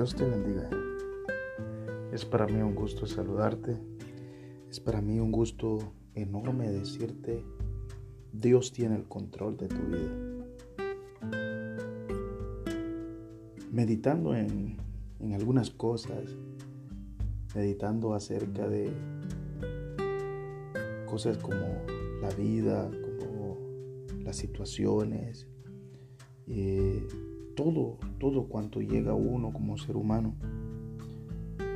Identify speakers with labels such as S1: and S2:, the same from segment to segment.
S1: Dios te bendiga. Es para mí un gusto saludarte. Es para mí un gusto enorme decirte, Dios tiene el control de tu vida. Meditando en, en algunas cosas, meditando acerca de cosas como la vida, como las situaciones, eh, todo, todo cuanto llega a uno como ser humano,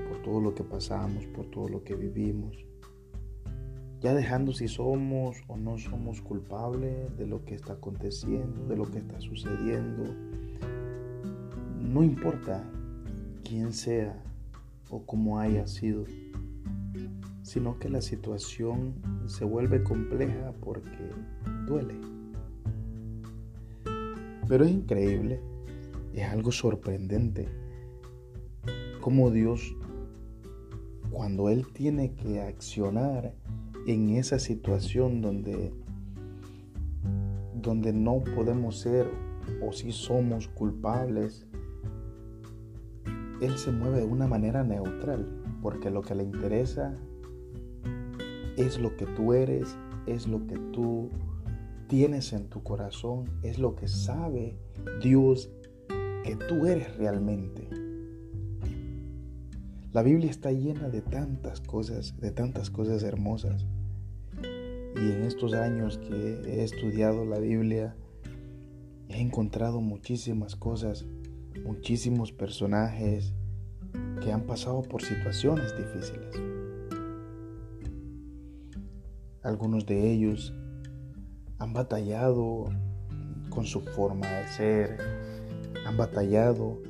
S1: por todo lo que pasamos, por todo lo que vivimos, ya dejando si somos o no somos culpables de lo que está aconteciendo, de lo que está sucediendo, no importa quién sea o cómo haya sido, sino que la situación se vuelve compleja porque duele. Pero es increíble es algo sorprendente cómo Dios, cuando Él tiene que accionar en esa situación donde, donde no podemos ser o si somos culpables, Él se mueve de una manera neutral, porque lo que le interesa es lo que tú eres, es lo que tú tienes en tu corazón, es lo que sabe Dios que tú eres realmente. La Biblia está llena de tantas cosas, de tantas cosas hermosas. Y en estos años que he estudiado la Biblia, he encontrado muchísimas cosas, muchísimos personajes que han pasado por situaciones difíciles. Algunos de ellos han batallado con su forma de ser, han batallado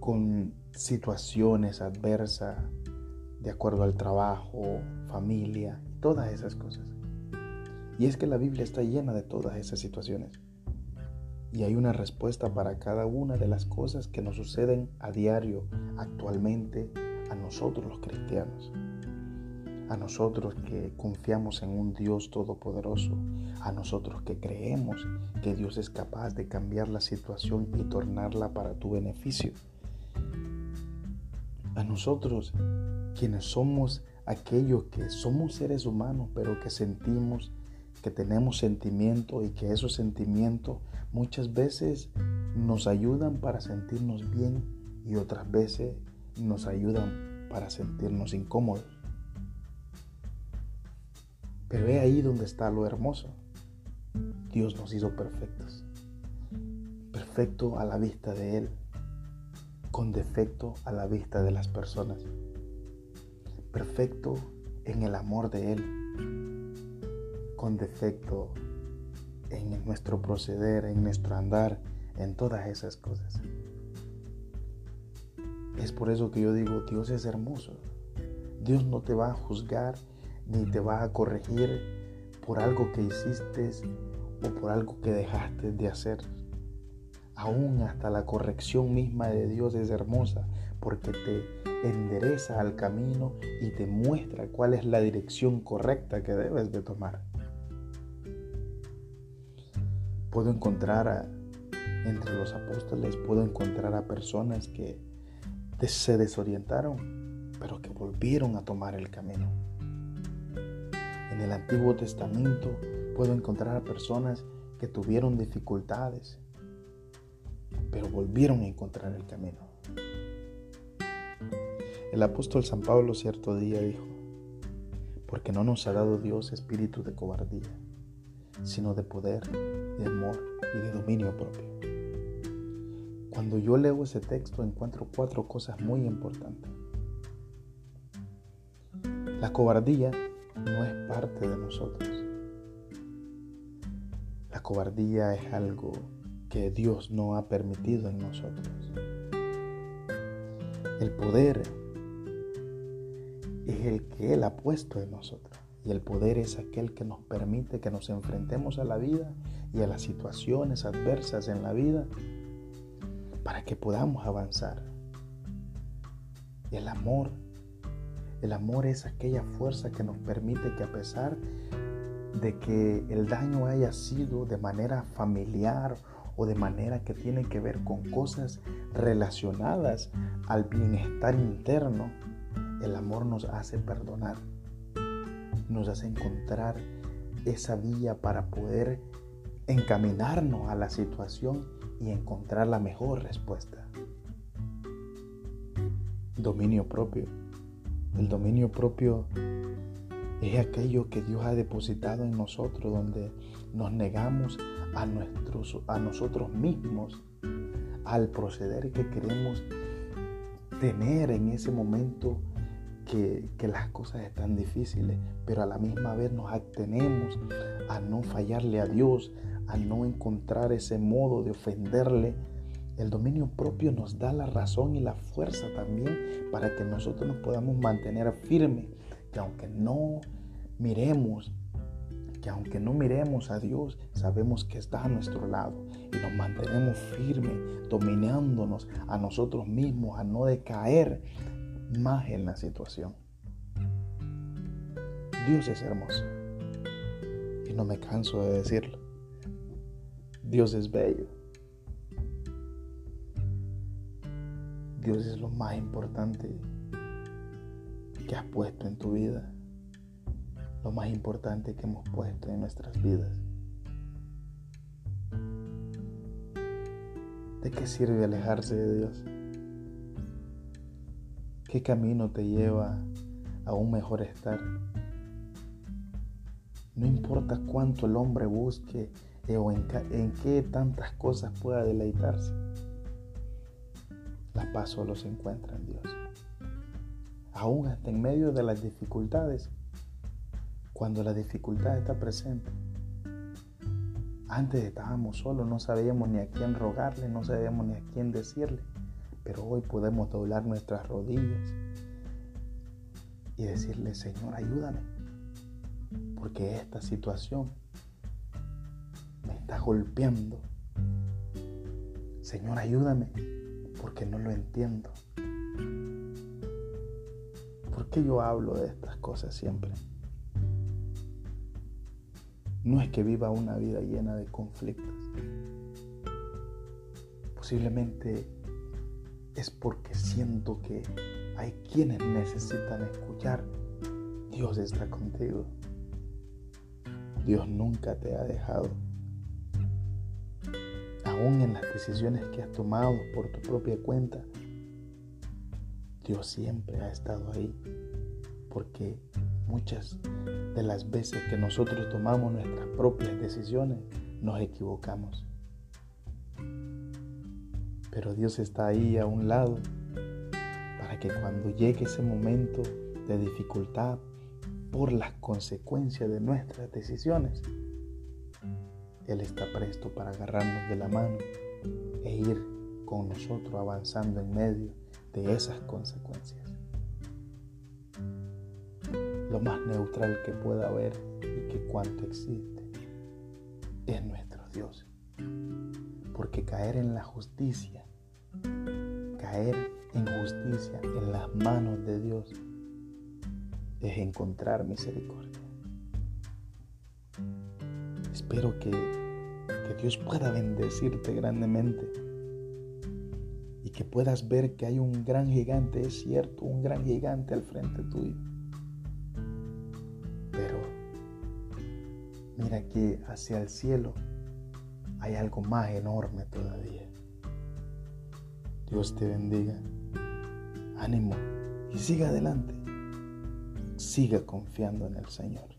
S1: con situaciones adversas de acuerdo al trabajo, familia, todas esas cosas. Y es que la Biblia está llena de todas esas situaciones. Y hay una respuesta para cada una de las cosas que nos suceden a diario, actualmente, a nosotros los cristianos a nosotros que confiamos en un Dios todopoderoso, a nosotros que creemos que Dios es capaz de cambiar la situación y tornarla para tu beneficio. A nosotros quienes somos aquellos que somos seres humanos, pero que sentimos, que tenemos sentimientos y que esos sentimientos muchas veces nos ayudan para sentirnos bien y otras veces nos ayudan para sentirnos incómodos. Pero ve ahí donde está lo hermoso. Dios nos hizo perfectos. Perfecto a la vista de Él. Con defecto a la vista de las personas. Perfecto en el amor de Él. Con defecto en nuestro proceder, en nuestro andar, en todas esas cosas. Es por eso que yo digo, Dios es hermoso. Dios no te va a juzgar ni te vas a corregir por algo que hiciste o por algo que dejaste de hacer. Aún hasta la corrección misma de Dios es hermosa porque te endereza al camino y te muestra cuál es la dirección correcta que debes de tomar. Puedo encontrar entre los apóstoles, puedo encontrar a personas que se desorientaron, pero que volvieron a tomar el camino. En el Antiguo Testamento puedo encontrar a personas que tuvieron dificultades, pero volvieron a encontrar el camino. El apóstol San Pablo cierto día dijo, porque no nos ha dado Dios espíritu de cobardía, sino de poder, de amor y de dominio propio. Cuando yo leo ese texto encuentro cuatro cosas muy importantes. La cobardía no es parte de nosotros. La cobardía es algo que Dios no ha permitido en nosotros. El poder es el que Él ha puesto en nosotros. Y el poder es aquel que nos permite que nos enfrentemos a la vida y a las situaciones adversas en la vida para que podamos avanzar. El amor el amor es aquella fuerza que nos permite que a pesar de que el daño haya sido de manera familiar o de manera que tiene que ver con cosas relacionadas al bienestar interno, el amor nos hace perdonar, nos hace encontrar esa vía para poder encaminarnos a la situación y encontrar la mejor respuesta. Dominio propio. El dominio propio es aquello que Dios ha depositado en nosotros, donde nos negamos a, a nosotros mismos al proceder que queremos tener en ese momento que, que, las cosas están difíciles, pero a la misma vez nos atenemos a no fallarle a Dios, a no encontrar ese modo de ofenderle. El dominio propio nos da la razón y la fuerza también para que nosotros nos podamos mantener firmes, que aunque no miremos, que aunque no miremos a Dios, sabemos que está a nuestro lado y nos mantenemos firmes, dominándonos a nosotros mismos, a no decaer más en la situación. Dios es hermoso y no me canso de decirlo. Dios es bello. Dios es lo más importante que has puesto en tu vida lo más importante que hemos puesto en nuestras vidas. ¿De qué sirve alejarse de Dios? ¿Qué camino te lleva a un mejor estar? No importa cuánto el hombre busque o en, en qué tantas cosas pueda deleitarse, la paz solo se encuentra en Dios. Aún hasta en medio de las dificultades, cuando la dificultad está presente. Antes estábamos solos, no sabíamos ni a quién rogarle, no sabíamos ni a quién decirle, pero hoy podemos doblar nuestras rodillas y decirle, Señor, ayúdame, porque esta situación me está golpeando. Señor, ayúdame, porque no lo entiendo. ¿Por qué yo hablo de estas cosas siempre? no es que viva una vida llena de conflictos. Posiblemente es porque siento que hay quienes necesitan escuchar, Dios está contigo. Dios nunca te ha dejado. Aún en las decisiones que has tomado por tu propia cuenta, Dios siempre ha estado ahí. Porque Muchas de las veces que nosotros tomamos nuestras propias decisiones, nos equivocamos. Pero Dios está ahí a un lado para que cuando llegue ese momento de dificultad por las consecuencias de nuestras decisiones, Él está presto para agarrarnos de la mano e ir con nosotros avanzando en medio de esas consecuencias lo más neutral que pueda haber y que cuanto existe es nuestro Dios. Porque caer en la justicia, caer en justicia en las manos de Dios es encontrar misericordia. Espero que, que Dios pueda bendecirte grandemente y que puedas ver que hay un gran gigante, es cierto, un gran gigante al frente tuyo Mira que hacia el cielo hay algo más enorme todavía. Dios te bendiga. Ánimo y siga adelante. Siga confiando en el Señor.